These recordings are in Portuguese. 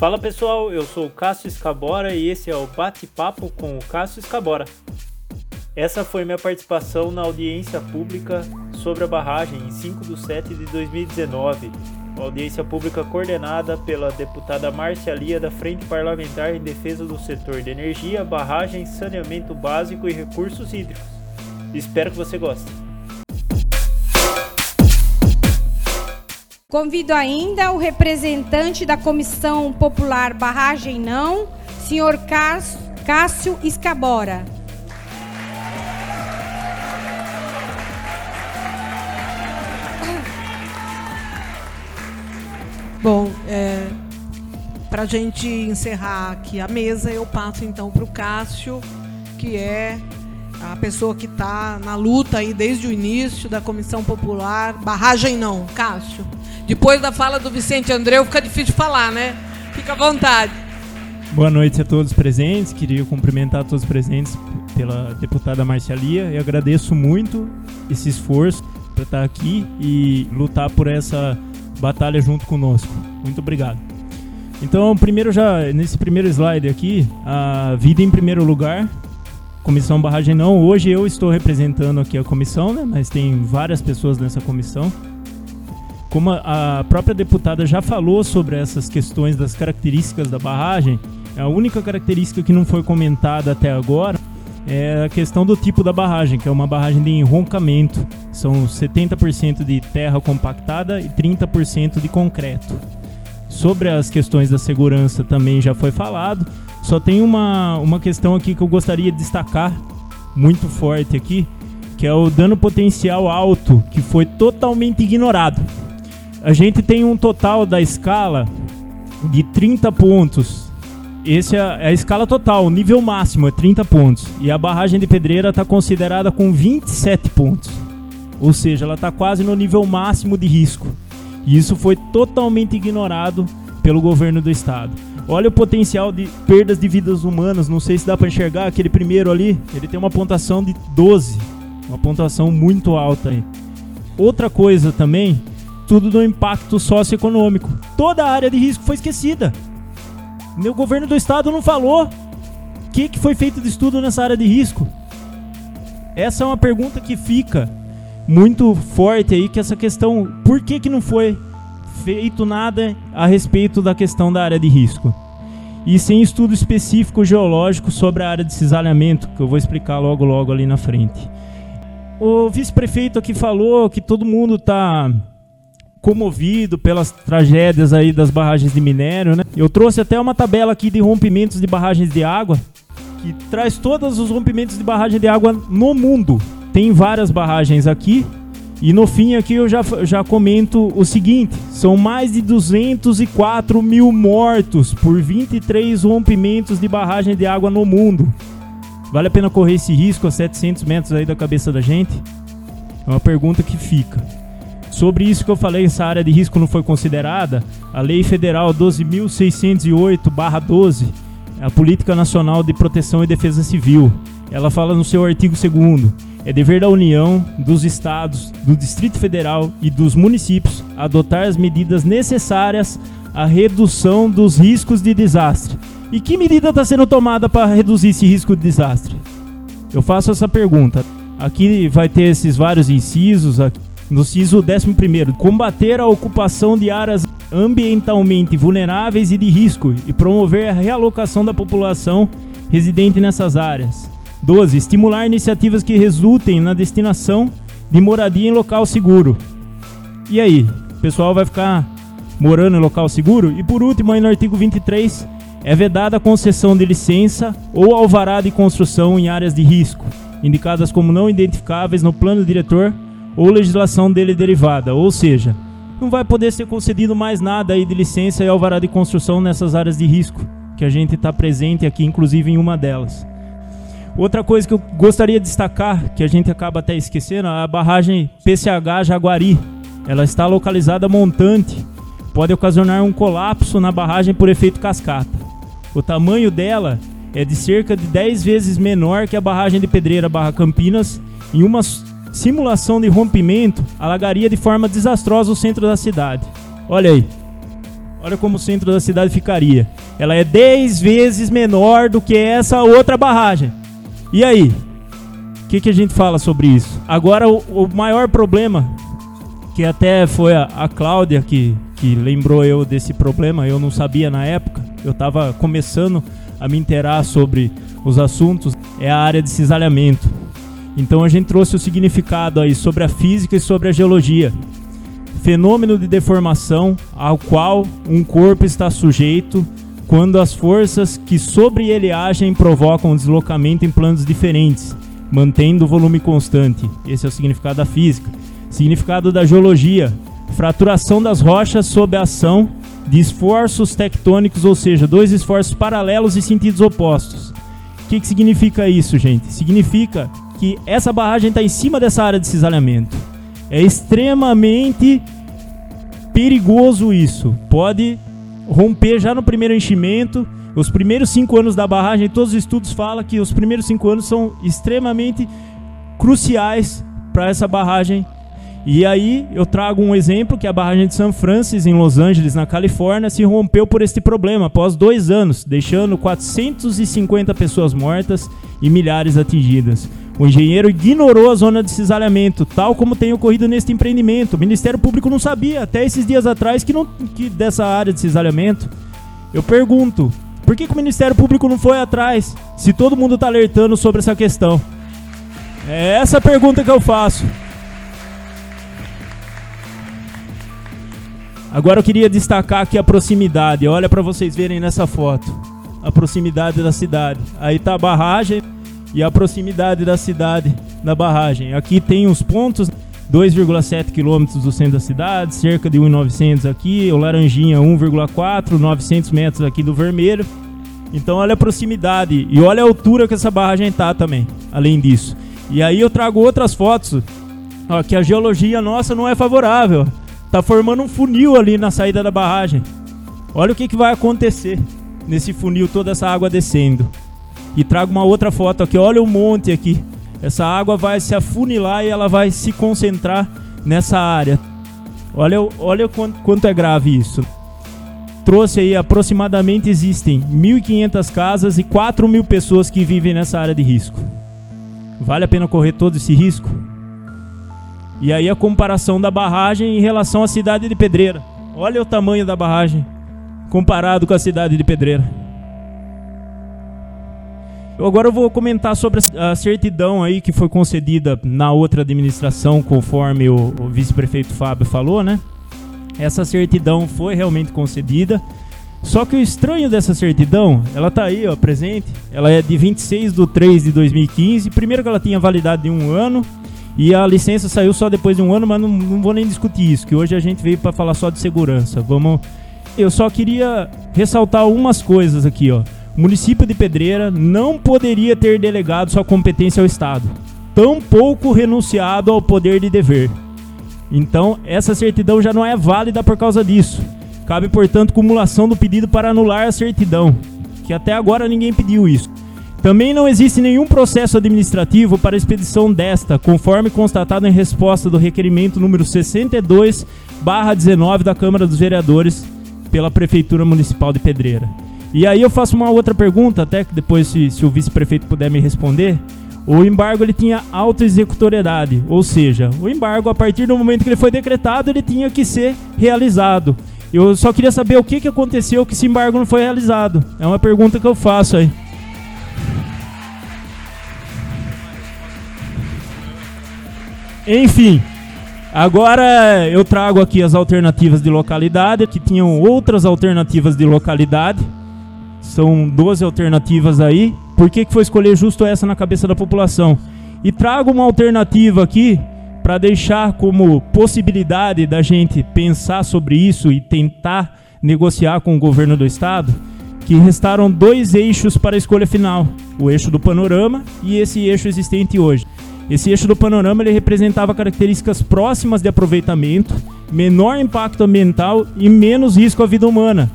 Fala pessoal, eu sou o Cássio Escabora e esse é o Bate-Papo com o Cássio Escabora. Essa foi minha participação na audiência pública sobre a barragem em 5 de 7 de 2019. Uma audiência pública coordenada pela deputada Márcia Lia da Frente Parlamentar em Defesa do Setor de Energia, Barragem, Saneamento Básico e Recursos Hídricos. Espero que você goste. Convido ainda o representante da Comissão Popular Barragem Não, senhor Cássio Escabora. Bom, é, para a gente encerrar aqui a mesa, eu passo então para o Cássio, que é a pessoa que está na luta aí desde o início da Comissão Popular. Barragem não, Cássio. Depois da fala do Vicente Andreu, fica difícil falar, né? Fica à vontade. Boa noite a todos presentes. Queria cumprimentar todos os presentes pela deputada Marcialia e agradeço muito esse esforço para estar aqui e lutar por essa batalha junto conosco. Muito obrigado. Então, primeiro já nesse primeiro slide aqui, a vida em primeiro lugar. Comissão Barragem não. Hoje eu estou representando aqui a comissão, né? Mas tem várias pessoas nessa comissão. Como a própria deputada já falou sobre essas questões das características da barragem, a única característica que não foi comentada até agora é a questão do tipo da barragem, que é uma barragem de enroncamento. São 70% de terra compactada e 30% de concreto. Sobre as questões da segurança também já foi falado. Só tem uma, uma questão aqui que eu gostaria de destacar, muito forte aqui, que é o dano potencial alto, que foi totalmente ignorado a gente tem um total da escala de 30 pontos. Esse é, é a escala total, o nível máximo é 30 pontos. E a barragem de pedreira está considerada com 27 pontos. Ou seja, ela está quase no nível máximo de risco. E isso foi totalmente ignorado pelo governo do estado. Olha o potencial de perdas de vidas humanas. Não sei se dá para enxergar aquele primeiro ali. Ele tem uma pontuação de 12, uma pontuação muito alta. Aí. Outra coisa também tudo do impacto socioeconômico. Toda a área de risco foi esquecida. O governo do estado não falou o que, que foi feito de estudo nessa área de risco. Essa é uma pergunta que fica muito forte aí, que essa questão, por que, que não foi feito nada a respeito da questão da área de risco? E sem estudo específico geológico sobre a área de cisalhamento, que eu vou explicar logo logo ali na frente. O vice-prefeito aqui falou que todo mundo está comovido pelas tragédias aí das barragens de minério, né? Eu trouxe até uma tabela aqui de rompimentos de barragens de água que traz todos os rompimentos de barragem de água no mundo. Tem várias barragens aqui e no fim aqui eu já, já comento o seguinte: são mais de 204 mil mortos por 23 rompimentos de barragem de água no mundo. Vale a pena correr esse risco a 700 metros aí da cabeça da gente? É uma pergunta que fica. Sobre isso que eu falei, essa área de risco não foi considerada, a Lei Federal 12.608-12, a Política Nacional de Proteção e Defesa Civil, ela fala no seu artigo 2 é dever da União, dos Estados, do Distrito Federal e dos municípios adotar as medidas necessárias à redução dos riscos de desastre. E que medida está sendo tomada para reduzir esse risco de desastre? Eu faço essa pergunta. Aqui vai ter esses vários incisos. Aqui. No CISO 11, combater a ocupação de áreas ambientalmente vulneráveis e de risco e promover a realocação da população residente nessas áreas. 12. Estimular iniciativas que resultem na destinação de moradia em local seguro. E aí, o pessoal vai ficar morando em local seguro? E por último, aí no artigo 23, é vedada a concessão de licença ou alvará de construção em áreas de risco, indicadas como não identificáveis no plano diretor ou legislação dele derivada, ou seja, não vai poder ser concedido mais nada aí de licença e alvará de construção nessas áreas de risco, que a gente está presente aqui, inclusive em uma delas. Outra coisa que eu gostaria de destacar, que a gente acaba até esquecendo, é a barragem PCH Jaguari. Ela está localizada montante, pode ocasionar um colapso na barragem por efeito cascata. O tamanho dela é de cerca de 10 vezes menor que a barragem de Pedreira Barra Campinas em uma simulação de rompimento alagaria de forma desastrosa o centro da cidade. Olha aí. Olha como o centro da cidade ficaria. Ela é 10 vezes menor do que essa outra barragem. E aí? O que, que a gente fala sobre isso? Agora, o, o maior problema, que até foi a, a Cláudia que, que lembrou eu desse problema, eu não sabia na época, eu estava começando a me inteirar sobre os assuntos, é a área de cisalhamento. Então a gente trouxe o significado aí sobre a física e sobre a geologia fenômeno de deformação ao qual um corpo está sujeito quando as forças que sobre ele agem provocam um deslocamento em planos diferentes, mantendo o volume constante. Esse é o significado da física. Significado da geologia: fraturação das rochas sob a ação de esforços tectônicos, ou seja, dois esforços paralelos e sentidos opostos. O que, que significa isso, gente? Significa que essa barragem está em cima dessa área de cisalhamento é extremamente perigoso isso. Pode romper já no primeiro enchimento. Os primeiros cinco anos da barragem, todos os estudos falam que os primeiros cinco anos são extremamente cruciais para essa barragem. E aí eu trago um exemplo que a barragem de San Francisco, em Los Angeles, na Califórnia, se rompeu por este problema após dois anos, deixando 450 pessoas mortas e milhares atingidas. O engenheiro ignorou a zona de cisalhamento, tal como tem ocorrido neste empreendimento. O Ministério Público não sabia até esses dias atrás que, não, que dessa área de cisalhamento. Eu pergunto, por que, que o Ministério Público não foi atrás se todo mundo está alertando sobre essa questão? É essa a pergunta que eu faço. Agora eu queria destacar aqui a proximidade. Olha para vocês verem nessa foto. A proximidade da cidade. Aí tá a barragem e a proximidade da cidade da barragem. Aqui tem os pontos 2,7 quilômetros do centro da cidade, cerca de 1.900 aqui, o Laranjinha 1,4, 900 metros aqui do Vermelho. Então olha a proximidade e olha a altura que essa barragem tá também, além disso. E aí eu trago outras fotos, ó, que a geologia nossa não é favorável. Tá formando um funil ali na saída da barragem. Olha o que, que vai acontecer nesse funil, toda essa água descendo. E trago uma outra foto aqui. Olha o monte aqui. Essa água vai se afunilar e ela vai se concentrar nessa área. Olha, olha quanto, quanto é grave isso. Trouxe aí aproximadamente existem 1.500 casas e 4 mil pessoas que vivem nessa área de risco. Vale a pena correr todo esse risco? E aí a comparação da barragem em relação à cidade de Pedreira. Olha o tamanho da barragem comparado com a cidade de Pedreira. Eu agora vou comentar sobre a certidão aí que foi concedida na outra administração, conforme o, o vice-prefeito Fábio falou, né? Essa certidão foi realmente concedida. Só que o estranho dessa certidão, ela tá aí, ó, presente. Ela é de 26 de 3 de 2015. Primeiro que ela tinha validade de um ano. E a licença saiu só depois de um ano, mas não, não vou nem discutir isso, que hoje a gente veio para falar só de segurança. Vamos. Eu só queria ressaltar algumas coisas aqui, ó o município de Pedreira não poderia ter delegado sua competência ao Estado, tampouco renunciado ao poder de dever. Então, essa certidão já não é válida por causa disso. Cabe, portanto, cumulação do pedido para anular a certidão, que até agora ninguém pediu isso. Também não existe nenhum processo administrativo para expedição desta, conforme constatado em resposta do requerimento número 62/19 da Câmara dos Vereadores pela Prefeitura Municipal de Pedreira. E aí eu faço uma outra pergunta, até que depois se, se o vice-prefeito puder me responder. O embargo ele tinha auto-executoriedade, ou seja, o embargo a partir do momento que ele foi decretado, ele tinha que ser realizado. Eu só queria saber o que, que aconteceu que esse embargo não foi realizado. É uma pergunta que eu faço aí. Enfim, agora eu trago aqui as alternativas de localidade, que tinham outras alternativas de localidade. São 12 alternativas aí. Por que, que foi escolher justo essa na cabeça da população? E trago uma alternativa aqui para deixar como possibilidade da gente pensar sobre isso e tentar negociar com o governo do estado, que restaram dois eixos para a escolha final: o eixo do panorama e esse eixo existente hoje. Esse eixo do panorama ele representava características próximas de aproveitamento, menor impacto ambiental e menos risco à vida humana.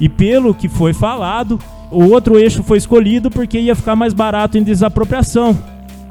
E pelo que foi falado, o outro eixo foi escolhido porque ia ficar mais barato em desapropriação.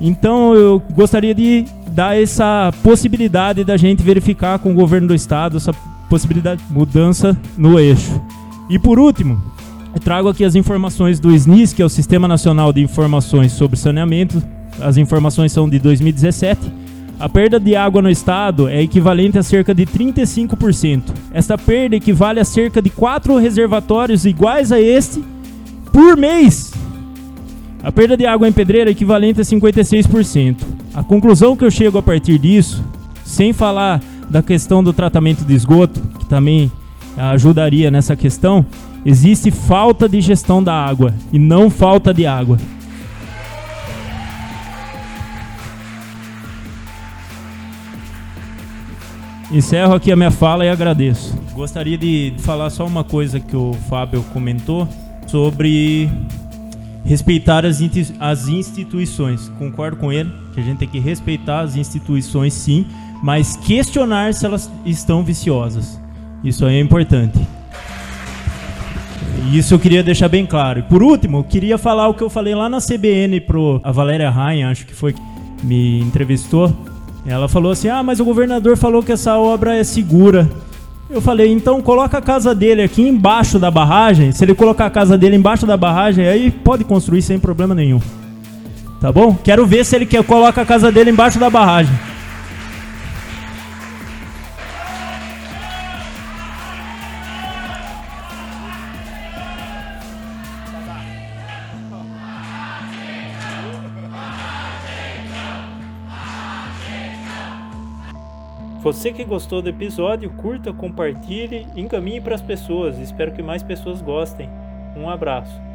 Então eu gostaria de dar essa possibilidade da gente verificar com o governo do estado essa possibilidade de mudança no eixo. E por último, eu trago aqui as informações do SNIS, que é o Sistema Nacional de Informações sobre Saneamento. As informações são de 2017. A perda de água no estado é equivalente a cerca de 35%. Esta perda equivale a cerca de quatro reservatórios iguais a este por mês. A perda de água em pedreira é equivalente a 56%. A conclusão que eu chego a partir disso, sem falar da questão do tratamento de esgoto, que também ajudaria nessa questão, existe falta de gestão da água e não falta de água. Encerro aqui a minha fala e agradeço. Gostaria de falar só uma coisa que o Fábio comentou sobre respeitar as, instituições. Concordo com ele que a gente tem que respeitar as instituições sim, mas questionar se elas estão viciosas. Isso aí é importante. Isso eu queria deixar bem claro. E por último, eu queria falar o que eu falei lá na CBN pro a Valéria Rain, acho que foi que me entrevistou. Ela falou assim: "Ah, mas o governador falou que essa obra é segura". Eu falei: "Então coloca a casa dele aqui embaixo da barragem. Se ele colocar a casa dele embaixo da barragem, aí pode construir sem problema nenhum". Tá bom? Quero ver se ele quer coloca a casa dele embaixo da barragem. Você que gostou do episódio, curta, compartilhe, encaminhe para as pessoas. Espero que mais pessoas gostem. Um abraço.